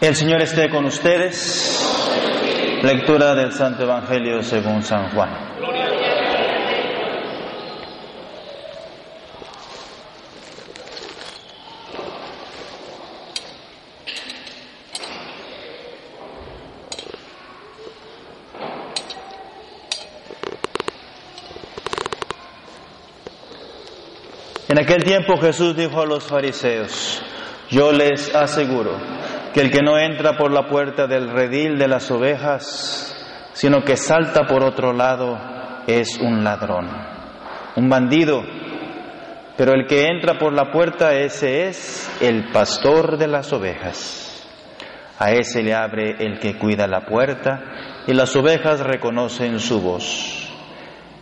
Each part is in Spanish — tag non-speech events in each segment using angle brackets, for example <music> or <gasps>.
El Señor esté con ustedes. Lectura del Santo Evangelio según San Juan. En aquel tiempo Jesús dijo a los fariseos, yo les aseguro que el que no entra por la puerta del redil de las ovejas, sino que salta por otro lado, es un ladrón, un bandido. Pero el que entra por la puerta, ese es el pastor de las ovejas. A ese le abre el que cuida la puerta y las ovejas reconocen su voz.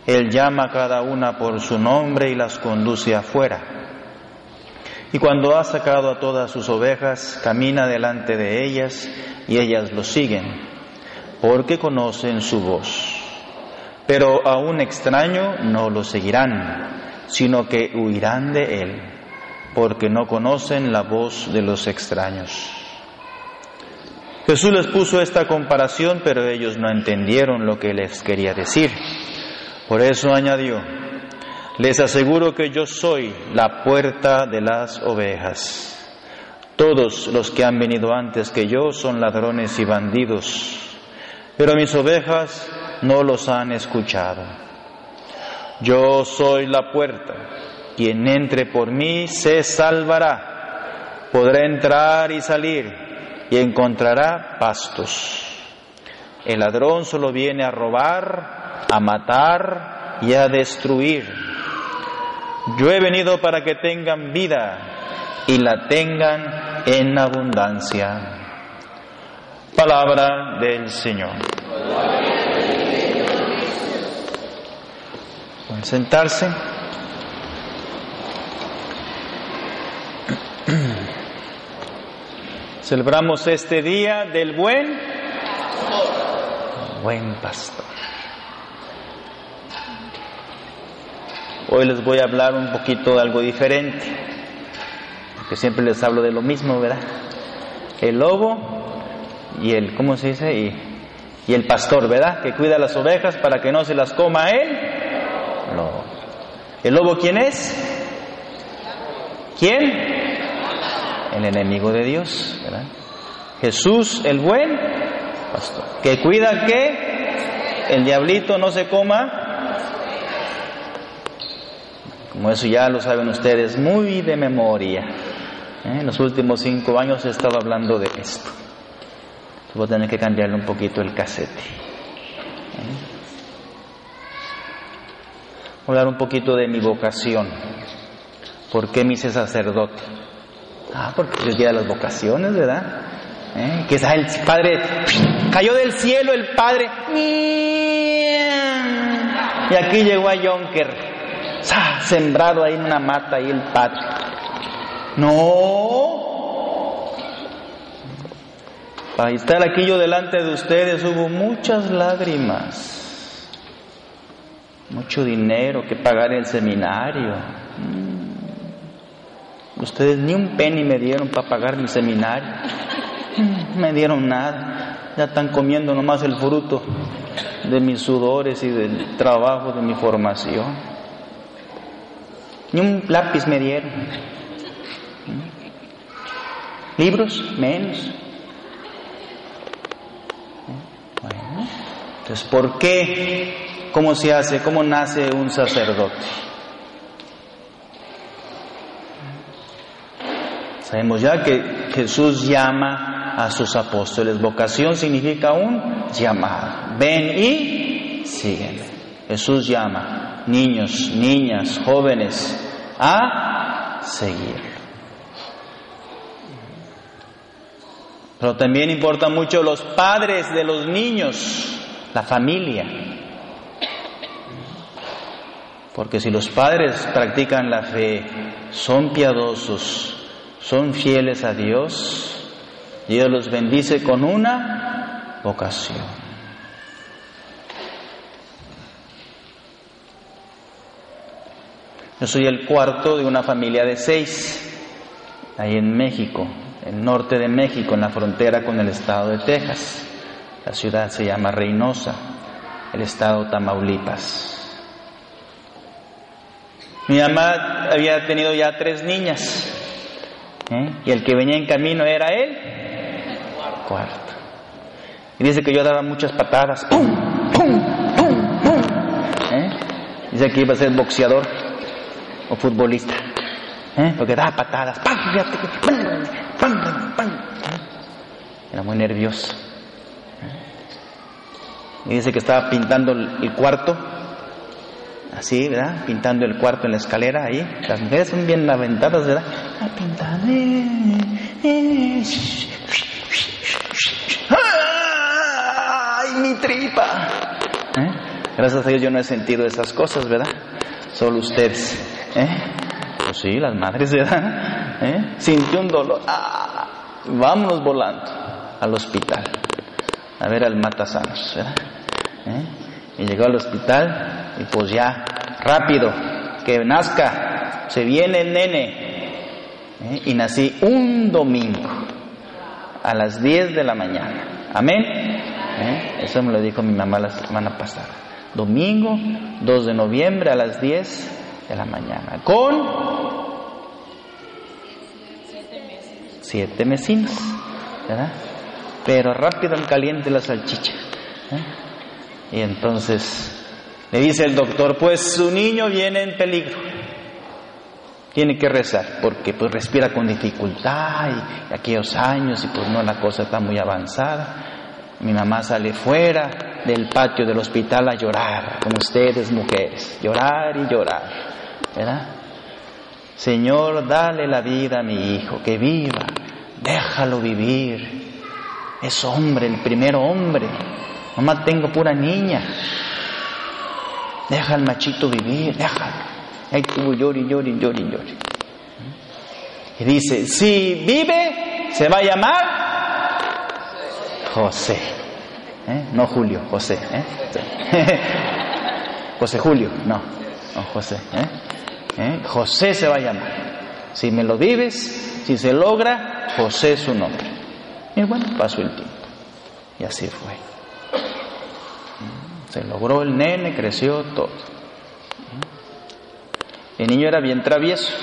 Él llama a cada una por su nombre y las conduce afuera. Y cuando ha sacado a todas sus ovejas, camina delante de ellas y ellas lo siguen, porque conocen su voz. Pero a un extraño no lo seguirán, sino que huirán de él, porque no conocen la voz de los extraños. Jesús les puso esta comparación, pero ellos no entendieron lo que les quería decir. Por eso añadió, les aseguro que yo soy la puerta de las ovejas. Todos los que han venido antes que yo son ladrones y bandidos, pero mis ovejas no los han escuchado. Yo soy la puerta. Quien entre por mí se salvará. Podrá entrar y salir y encontrará pastos. El ladrón solo viene a robar, a matar y a destruir. Yo he venido para que tengan vida y la tengan en abundancia. Palabra del Señor. Pueden sentarse. <clears throat> Celebramos este día del buen buen pastor. Hoy les voy a hablar un poquito de algo diferente, porque siempre les hablo de lo mismo, ¿verdad? El lobo y el, ¿cómo se dice? Y, el pastor, ¿verdad? Que cuida las ovejas para que no se las coma él. No. ¿El lobo quién es? ¿Quién? El enemigo de Dios, ¿verdad? Jesús, el buen pastor. Que cuida que el diablito no se coma como eso ya lo saben ustedes muy de memoria. ¿eh? En los últimos cinco años he estado hablando de esto. Voy a tener que cambiarle un poquito el casete. ¿eh? Voy a hablar un poquito de mi vocación. ¿Por qué me hice sacerdote? Ah, porque día de las vocaciones, ¿verdad? ¿Eh? Que es el Padre, cayó del cielo el Padre. Y aquí llegó a Jonker sembrado ahí en una mata ahí el padre. No. Para estar aquí yo delante de ustedes hubo muchas lágrimas, mucho dinero que pagar el seminario. Mm. Ustedes ni un penny me dieron para pagar mi seminario. Mm, me dieron nada. Ya están comiendo nomás el fruto de mis sudores y del trabajo de mi formación. Ni un lápiz me dieron. Libros, menos. Bueno, entonces, ¿por qué? ¿Cómo se hace? ¿Cómo nace un sacerdote? Sabemos ya que Jesús llama a sus apóstoles. Vocación significa un llamado. Ven y sígueme. Jesús llama niños, niñas, jóvenes, a seguir. Pero también importan mucho los padres de los niños, la familia. Porque si los padres practican la fe, son piadosos, son fieles a Dios, Dios los bendice con una vocación. Yo soy el cuarto de una familia de seis, ahí en México. el norte de México, en la frontera con el estado de Texas. La ciudad se llama Reynosa, el estado Tamaulipas. Mi mamá había tenido ya tres niñas ¿eh? y el que venía en camino era él, cuarto. Y dice que yo daba muchas patadas. ¡Pum! ¡Pum! ¡Pum! ¿Eh? Dice que iba a ser boxeador o futbolista. ¿eh? Porque daba patadas. ¡Pam! ¡Pam! ¡Pam! Era muy nervioso. Y dice que estaba pintando el cuarto así, ¿verdad? Pintando el cuarto en la escalera ahí. Las mujeres son bien aventadas, ¿verdad? Ah, pintando. ¡Ay, mi tripa! ¿Eh? Gracias a Dios yo no he sentido esas cosas, ¿verdad? Solo ustedes. ¿Eh? Pues sí, las madres, ¿verdad? ¿Eh? Sintió un dolor. ¡Ah! Vámonos volando al hospital. A ver al matasanos. ¿Eh? Y llegó al hospital y pues ya, rápido, que nazca, se viene el nene. ¿Eh? Y nací un domingo a las 10 de la mañana. Amén. Eso me lo dijo mi mamá la semana pasada. Domingo 2 de noviembre a las 10 de la mañana. Con siete mesinos. ¿verdad? Pero rápido en caliente la salchicha. ¿eh? Y entonces le dice el doctor, pues su niño viene en peligro. Tiene que rezar porque pues respira con dificultad y, aquellos años y pues no la cosa está muy avanzada. Mi mamá sale fuera del patio del hospital a llorar, como ustedes mujeres, llorar y llorar, ¿verdad? Señor, dale la vida a mi hijo, que viva, déjalo vivir. Es hombre, el primer hombre. Mamá, tengo pura niña. Deja al machito vivir, déjalo. Ahí tuvo llori, llori, llori, llori. Y dice, si vive, se va a llamar José. ¿Eh? No Julio, José. ¿eh? <laughs> José Julio, no, José. ¿eh? ¿Eh? José se va a llamar. Si me lo vives, si se logra, José es su nombre. Y bueno, pasó el tiempo. Y así fue. Se logró el nene, creció todo. El niño era bien travieso,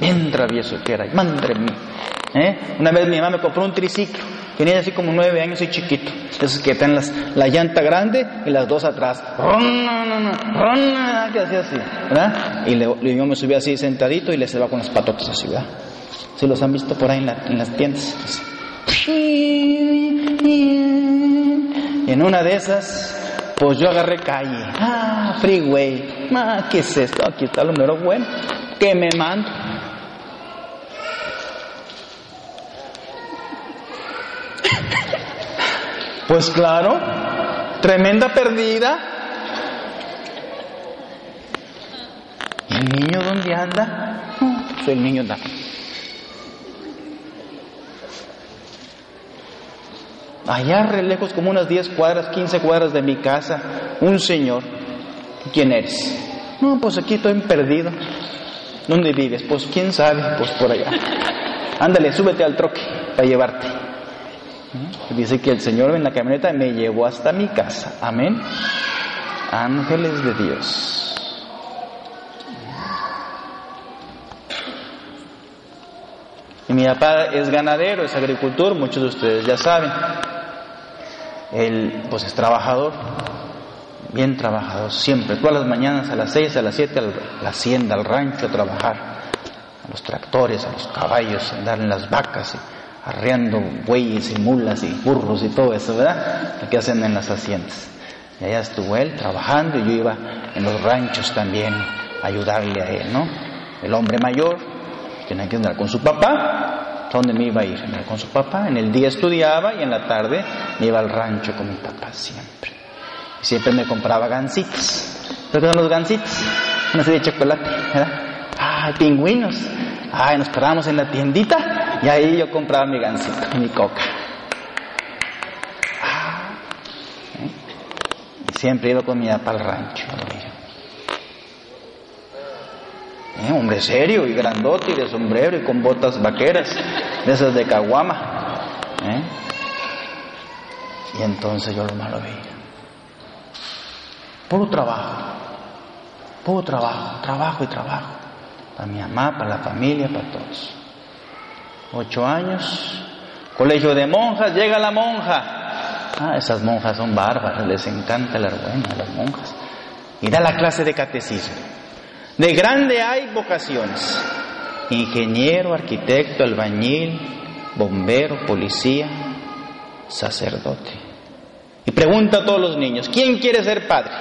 bien travieso que era. Madre. ¿Eh? Una vez mi mamá me compró un triciclo. Tenía así como nueve años y chiquito. Esos que están las, la llanta grande y las dos atrás. Que hacía así, ¿verdad? Y le, yo me subía así sentadito y le se va con las patotas así, ¿verdad? Si los han visto por ahí en, en las tiendas. Y en una de esas, pues yo agarré calle. Ah, freeway. Ah, ¿qué es esto? Aquí está lo mero bueno. Que me mando. Pues claro, tremenda perdida. ¿Y el niño dónde anda? Pues el niño anda. Allá re lejos, como unas 10 cuadras, 15 cuadras de mi casa, un señor. ¿Quién eres? No, pues aquí estoy perdido. ¿Dónde vives? Pues quién sabe, pues por allá. Ándale, súbete al troque para llevarte. Dice que el Señor en la camioneta me llevó hasta mi casa. Amén. Ángeles de Dios. Y mi papá es ganadero, es agricultor, muchos de ustedes ya saben. Él pues es trabajador, bien trabajador, siempre, todas las mañanas a las seis, a las siete, a la hacienda, al rancho a trabajar, a los tractores, a los caballos, andar en las vacas, arreando bueyes y mulas y burros y todo eso, ¿verdad? Lo que hacen en las haciendas. Y allá estuvo él trabajando y yo iba en los ranchos también a ayudarle a él, ¿no? El hombre mayor tenía que andar con su papá. ¿A dónde me iba a ir? Andar con su papá. En el día estudiaba y en la tarde me iba al rancho con mi papá siempre. Y siempre me compraba gancitos. ¿Recuerdan los gancitos? Una serie de chocolate, ¿verdad? ¡Ay, pingüinos! Ay, nos parábamos en la tiendita y ahí yo compraba mi gancito y mi coca. Y siempre iba con mi papá al rancho. ¿Eh? Hombre serio y grandote y de sombrero y con botas vaqueras. de esas de caguama. ¿eh? Y entonces yo lo malo veía. Puro trabajo, puro trabajo, trabajo y trabajo. Para mi mamá, para la familia, para todos. Ocho años, colegio de monjas, llega la monja. Ah, esas monjas son bárbaras, les encanta la buena las monjas. Y da la clase de catecismo. De grande hay vocaciones. Ingeniero, arquitecto, albañil, bombero, policía, sacerdote. Y pregunta a todos los niños, ¿quién quiere ser padre?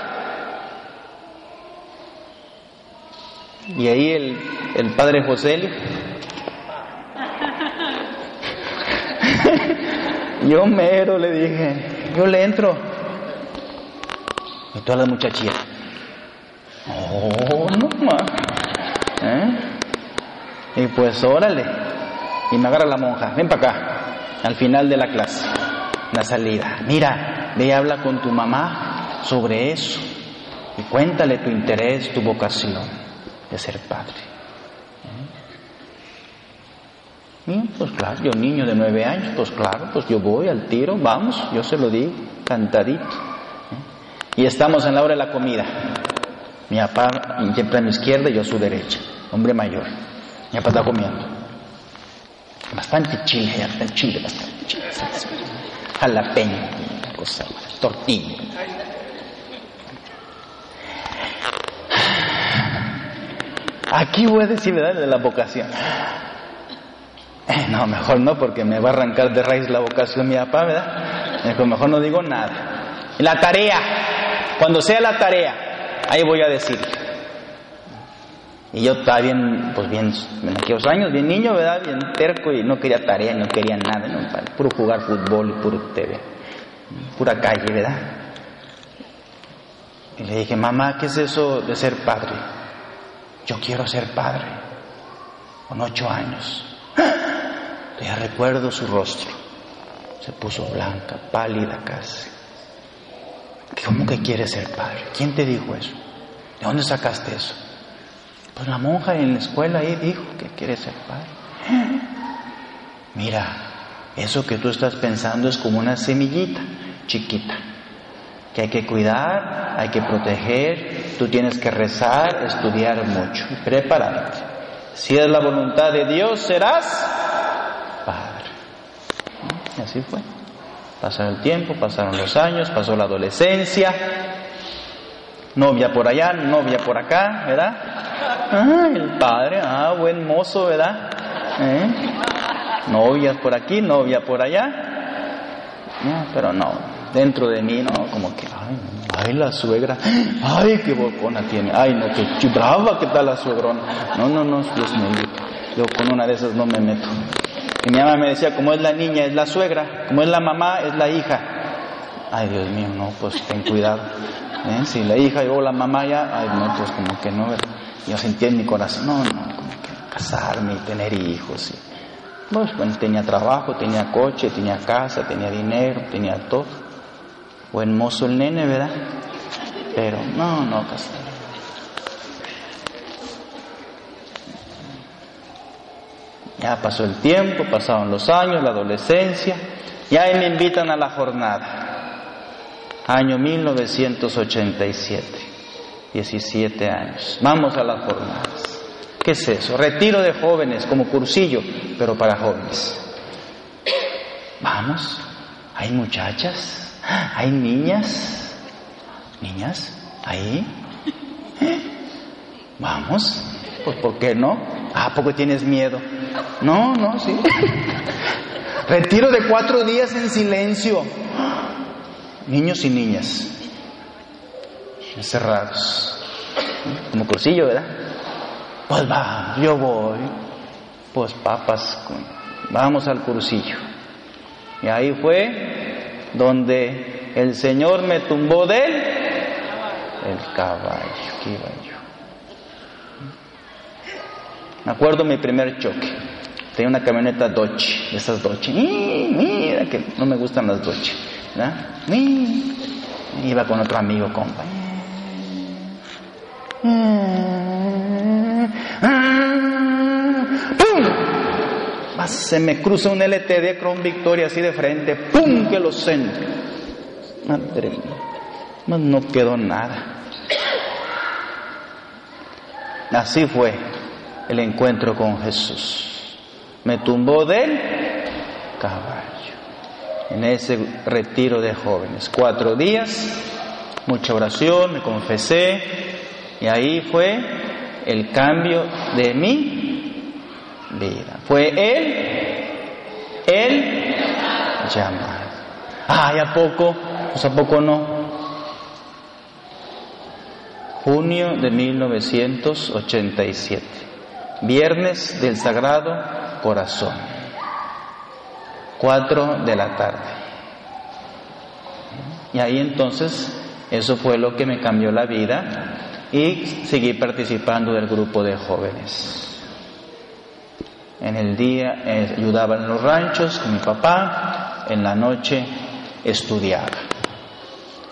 Y ahí el, el padre José yo mero le dije, yo le entro. Y todas las muchachillas, oh, no más. ¿Eh? Y pues órale. Y me agarra la monja, ven para acá, al final de la clase, la salida. Mira, ve y habla con tu mamá sobre eso. Y cuéntale tu interés, tu vocación de ser padre. ¿Eh? Pues claro, yo niño de nueve años, pues claro, pues yo voy al tiro, vamos, yo se lo digo, cantadito. ¿Eh? Y estamos en la hora de la comida. Mi papá siempre a mi izquierda y yo a su derecha, hombre mayor. Mi papá está comiendo. Bastante chile, bastante chile, bastante chile. Jalapeño, cosa, tortilla. Aquí voy a decir, ¿verdad? De la vocación. <laughs> No, mejor no, porque me va a arrancar de raíz la vocación mi papá, ¿verdad? Mejor no digo nada. La tarea, cuando sea la tarea, ahí voy a decir. Y yo estaba bien, pues bien, en aquellos años, bien niño, ¿verdad? Bien terco y no quería tarea, no quería nada, no, puro jugar fútbol y puro TV, pura calle, ¿verdad? Y le dije, mamá, ¿qué es eso de ser padre? Yo quiero ser padre, con ocho años. Ya recuerdo su rostro, se puso blanca, pálida casi. ¿Cómo que quieres ser padre? ¿Quién te dijo eso? ¿De dónde sacaste eso? Pues la monja en la escuela ahí dijo que quiere ser padre. <gasps> Mira, eso que tú estás pensando es como una semillita chiquita, que hay que cuidar, hay que proteger, tú tienes que rezar, estudiar mucho prepararte. Si es la voluntad de Dios, serás así fue. Pasaron el tiempo, pasaron los años, pasó la adolescencia, novia por allá, novia por acá, ¿verdad? Ah, el padre, ah, buen mozo, ¿verdad? ¿Eh? Por aquí, novia por allá. Pero no, dentro de mí, no, como que, ay, ay, la suegra, ay, qué bocona tiene, ay, no, qué brava que tal la suegrona. No, no, no, Dios mío, yo con una de esas no me meto. Y mi mamá me decía, como es la niña, es la suegra, como es la mamá, es la hija. Ay, Dios mío, no, pues ten cuidado. ¿Eh? Si la hija y la mamá ya, ay, no, pues como que no, yo sentía en mi corazón, no, no, como que casarme y tener hijos. Y, pues, bueno, tenía trabajo, tenía coche, tenía casa, tenía dinero, tenía todo. Buen mozo el nene, ¿verdad? Pero no, no, casarme. Ya pasó el tiempo, pasaron los años, la adolescencia, y ahí me invitan a la jornada año 1987, 17 años. Vamos a las jornadas. ¿Qué es eso? Retiro de jóvenes como cursillo, pero para jóvenes. Vamos, hay muchachas, hay niñas, niñas, ahí. Vamos, pues ¿por qué no? Ah, ¿por qué tienes miedo? No, no, sí. Retiro de cuatro días en silencio niños y niñas, encerrados, como cursillo, ¿verdad? Pues va, yo voy, pues papas, vamos al cursillo. Y ahí fue donde el Señor me tumbó de él el caballo, que iba yo. Me acuerdo mi primer choque. Tenía una camioneta Dodge, esas Dodge. Mira que no me gustan las Dodge. ¿verdad? Iba con otro amigo, compa. ¡Pum! se me cruza un LTD Cron Victoria así de frente, ¡pum! que lo centro. Madre mía, no quedó nada. Así fue el encuentro con Jesús. Me tumbó del caballo en ese retiro de jóvenes. Cuatro días, mucha oración, me confesé y ahí fue el cambio de mi vida. Fue Él, Él llamado. Ay, ¿a poco? Pues a poco no. Junio de 1987, viernes del Sagrado Corazón, cuatro de la tarde. Y ahí entonces, eso fue lo que me cambió la vida y seguí participando del grupo de jóvenes. En el día eh, ayudaba en los ranchos con mi papá, en la noche estudiaba.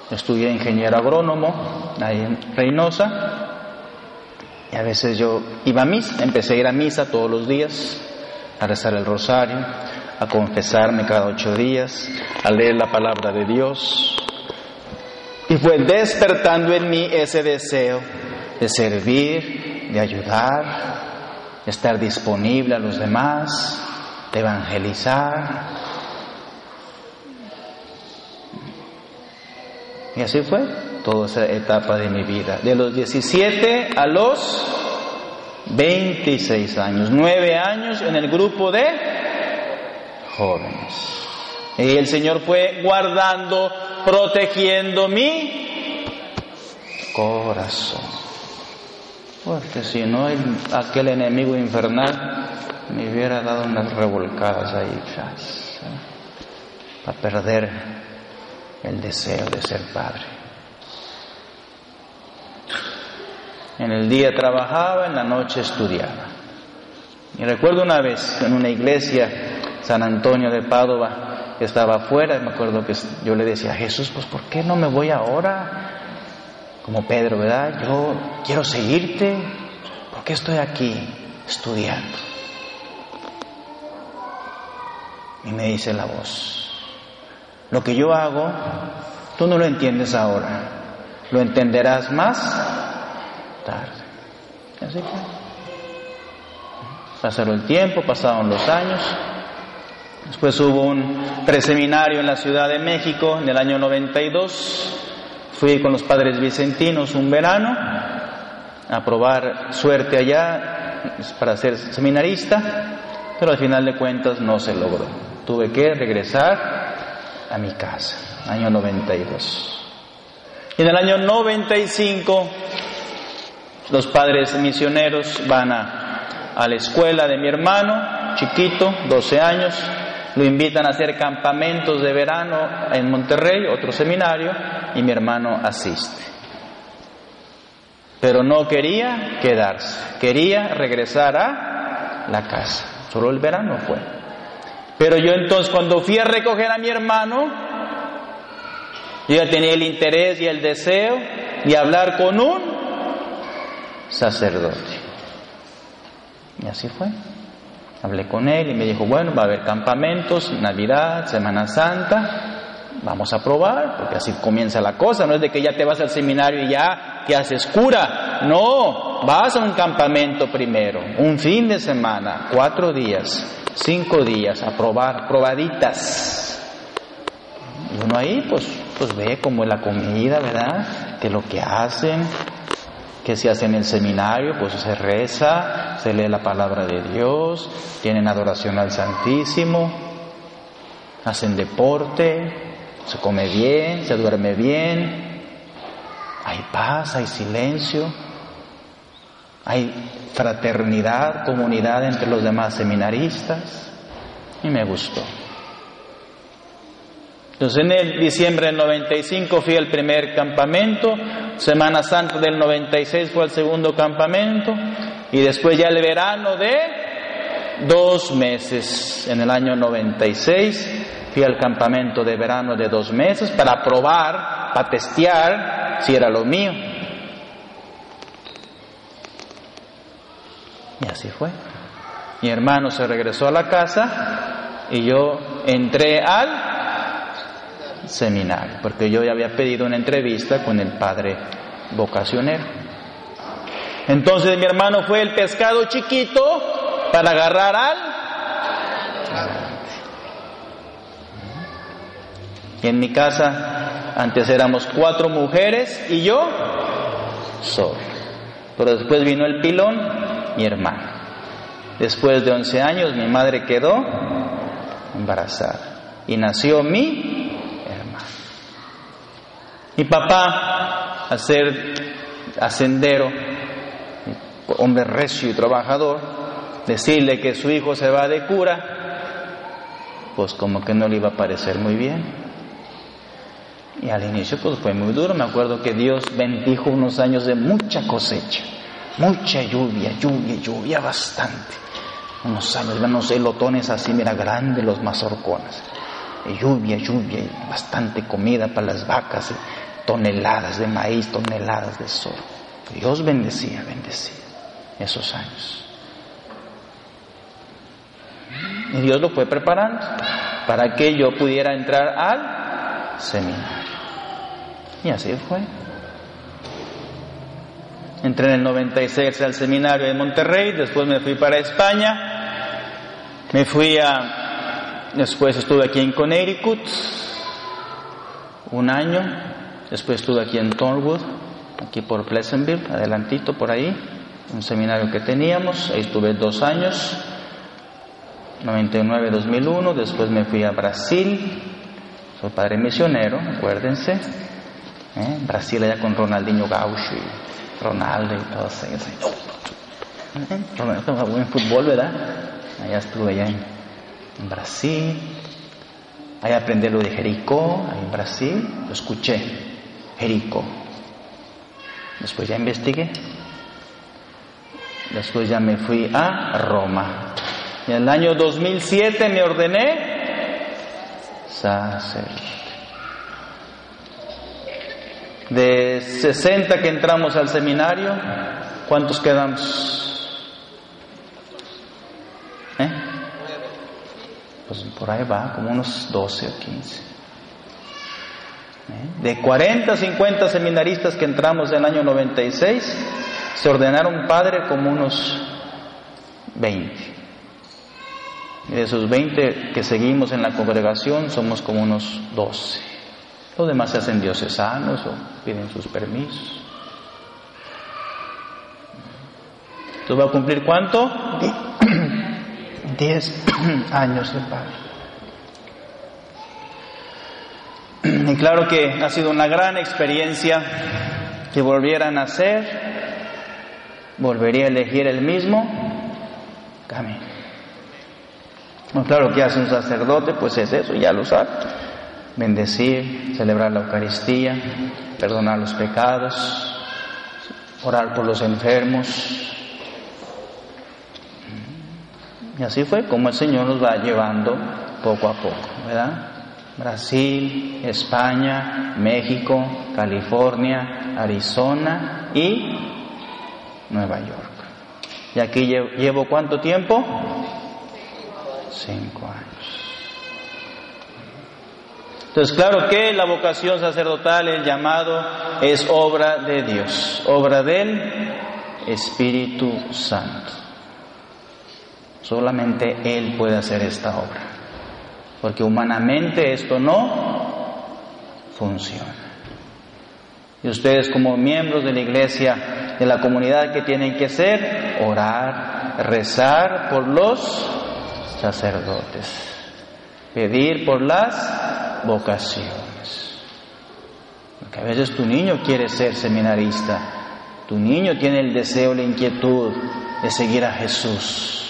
Estudié ingeniero agrónomo ahí en Reynosa y a veces yo iba a misa, empecé a ir a misa todos los días, a rezar el rosario, a confesarme cada ocho días, a leer la palabra de Dios. Y fue despertando en mí ese deseo de servir, de ayudar, de estar disponible a los demás, de evangelizar, Y así fue toda esa etapa de mi vida. De los 17 a los 26 años. Nueve años en el grupo de jóvenes. Y el Señor fue guardando, protegiendo mi corazón. Porque si no, aquel enemigo infernal me hubiera dado unas revolcadas ahí, ¿eh? para perder el deseo de ser padre. En el día trabajaba, en la noche estudiaba. Y recuerdo una vez en una iglesia, San Antonio de Padova, estaba afuera, me acuerdo que yo le decía Jesús, pues ¿por qué no me voy ahora? Como Pedro, ¿verdad? Yo quiero seguirte, ¿por qué estoy aquí estudiando? Y me dice la voz, lo que yo hago, tú no lo entiendes ahora, lo entenderás más tarde. Así que pasaron el tiempo, pasaron los años. Después hubo un preseminario en la Ciudad de México en el año 92. Fui con los padres vicentinos un verano a probar suerte allá para ser seminarista, pero al final de cuentas no se logró. Tuve que regresar a mi casa, año 92. Y en el año 95 los padres misioneros van a, la escuela de mi hermano, chiquito, 12 años, lo invitan a hacer campamentos de verano en Monterrey, otro seminario, y mi hermano asiste. Pero no quería quedarse, quería regresar a la casa. Solo el verano fue. Pero yo entonces cuando fui a recoger a mi hermano, yo ya tenía el interés y el deseo de hablar con un sacerdote. Y así fue. Hablé con él y me dijo, bueno, va a haber campamentos, Navidad, Semana Santa, vamos a probar, porque así comienza la cosa, no es de que ya te vas al seminario y ya que haces cura, no, vas a un campamento primero, un fin de semana, cuatro días, cinco días a probar, probaditas. Y uno ahí pues, pues ve como es la comida, ¿verdad? Que lo que hacen, que se hace en el seminario, pues se reza, se lee la palabra de Dios, tienen adoración al Santísimo, hacen deporte, se come bien, se duerme bien, hay paz, hay silencio, hay fraternidad, comunidad entre los demás seminaristas. Y me gustó. Entonces en el diciembre del 95 fui al primer campamento, Semana Santa del 96 fue el segundo campamento y después ya el verano de dos meses, en el año 96 fui al campamento de verano de dos meses para probar, para testear si era lo mío. Y así fue. Mi hermano se regresó a la casa y yo entré al seminario, porque yo ya había pedido una entrevista con el padre vocacionero. Entonces mi hermano fue el pescado chiquito para agarrar al... En mi casa antes éramos cuatro mujeres y yo solo. Pero después vino el pilón, mi hermano. Después de 11 años mi madre quedó embarazada y nació mi. Mi papá, a ser ascendero, hombre recio y trabajador, decirle que su hijo se va de cura, pues como que no le iba a parecer muy bien. Y al inicio pues fue muy duro, me acuerdo que Dios bendijo unos años de mucha cosecha, mucha lluvia, lluvia, lluvia bastante. Unos años, unos elotones así, mira, grandes los mazorcones. Y lluvia, lluvia, bastante comida para las vacas, toneladas de maíz, toneladas de sol. Dios bendecía, bendecía esos años. Y Dios lo fue preparando para que yo pudiera entrar al seminario. Y así fue. Entré en el 96 al seminario de Monterrey, después me fui para España, me fui a, después estuve aquí en Connecticut un año, después estuve aquí en Thornwood, aquí por Pleasantville, adelantito por ahí, un seminario que teníamos, ahí estuve dos años, 99-2001, después me fui a Brasil, soy padre misionero, acuérdense, ¿eh? Brasil allá con Ronaldinho Gaucho y Ronaldo y todos ellos. ¿Eh? Ronaldo buen fútbol, ¿verdad? Allá estuve allá en, Brasil. Ahí aprendí lo de Jericó, ahí en Brasil, lo escuché, Jericó. Después ya investigué. Después ya me fui a Roma. Y en el año 2007 me ordené sacerdote. De 60 que entramos al seminario, ¿cuántos quedamos? ¿Eh? Pues por ahí va, como unos 12 o 15. De 40 50 seminaristas que entramos en el año 96, se ordenaron padre como unos 20. Y de esos 20 que seguimos en la congregación somos como unos 12. Los demás se hacen diocesanos o piden sus permisos. ¿Tú vas a cumplir cuánto? <coughs> Diez años de padre. Y claro que ha sido una gran experiencia que volviera a nacer, volvería a elegir el mismo camino. Bueno, claro que hace un sacerdote, pues es eso, ya lo sabe bendecir, celebrar la Eucaristía, perdonar los pecados, orar por los enfermos. Y así fue como el Señor nos va llevando poco a poco, ¿verdad? Brasil, España, México, California, Arizona y Nueva York. ¿Y aquí llevo, cuánto tiempo? Cinco años. Entonces, claro que la vocación sacerdotal, el llamado, es obra de Dios, obra del Espíritu Santo. Solamente Él puede hacer esta obra, porque humanamente esto no funciona. Y ustedes como miembros de la iglesia, de la comunidad, que tienen que ser? Orar, rezar por los sacerdotes, pedir por las vocaciones. Porque a veces tu niño quiere ser seminarista, tu niño tiene el deseo, la inquietud de seguir a Jesús.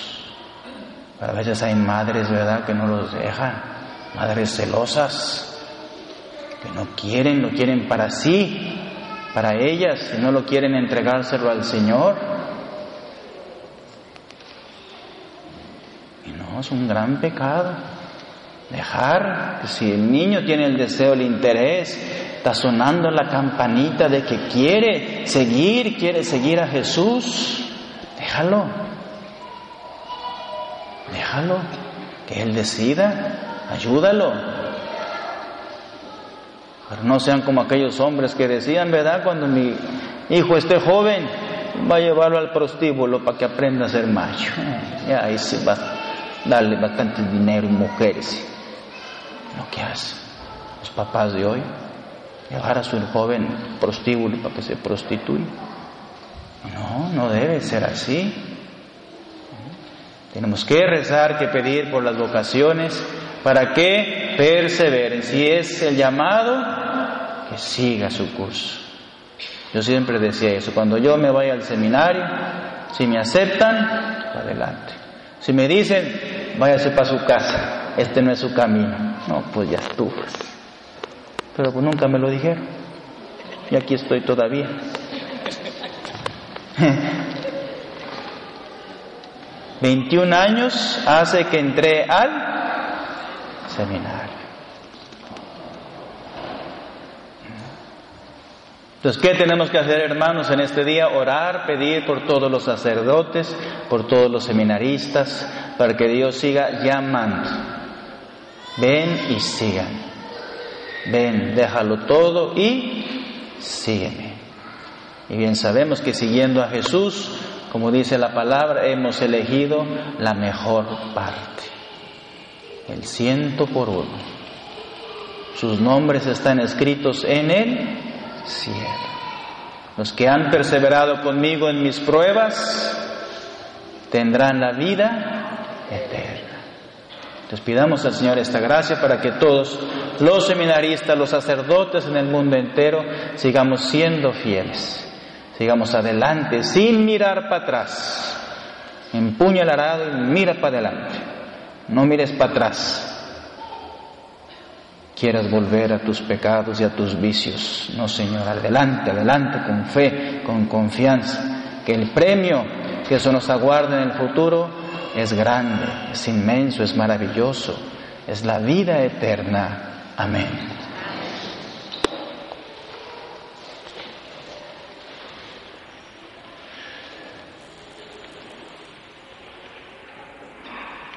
A veces hay madres, ¿verdad?, que no los dejan, madres celosas, que no quieren, lo quieren para sí, para ellas, y no lo quieren entregárselo al Señor. Y no, es un gran pecado. Dejar que si el niño tiene el deseo, el interés, está sonando la campanita de que quiere seguir, quiere seguir a Jesús, déjalo. Que él decida, ayúdalo. Pero no sean como aquellos hombres que decían, ¿verdad? Cuando mi hijo esté joven, va a llevarlo al prostíbulo para que aprenda a ser macho. Y ahí se va a darle bastante dinero y mujeres. Lo que hacen los papás de hoy, llevar a su joven prostíbulo para que se prostituya. No, no debe ser así. Tenemos que rezar, que pedir por las vocaciones para que perseveren. Si es el llamado, que siga su curso. Yo siempre decía eso, cuando yo me vaya al seminario, si me aceptan, adelante. Si me dicen, váyase para su casa, este no es su camino, no, pues ya estuvo. Pero pues nunca me lo dijeron. Y aquí estoy todavía. <laughs> 21 años hace que entré al seminario. Entonces, ¿qué tenemos que hacer, hermanos, en este día? Orar, pedir por todos los sacerdotes, por todos los seminaristas, para que Dios siga llamando. Ven y sigan. Ven, déjalo todo y sígueme. Y bien sabemos que siguiendo a Jesús, como dice la palabra, hemos elegido la mejor parte. El ciento por uno. Sus nombres están escritos en el cielo. Los que han perseverado conmigo en mis pruebas tendrán la vida eterna. Entonces pidamos al Señor esta gracia para que todos los seminaristas, los sacerdotes en el mundo entero, sigamos siendo fieles, sigamos adelante sin mirar para atrás. Empuña el arado y mira para adelante. No mires para atrás quieras volver a tus pecados y a tus vicios. No, Señor, adelante, adelante, con fe, con confianza, que el premio que eso nos aguarda en el futuro es grande, es inmenso, es maravilloso, es la vida eterna. Amén.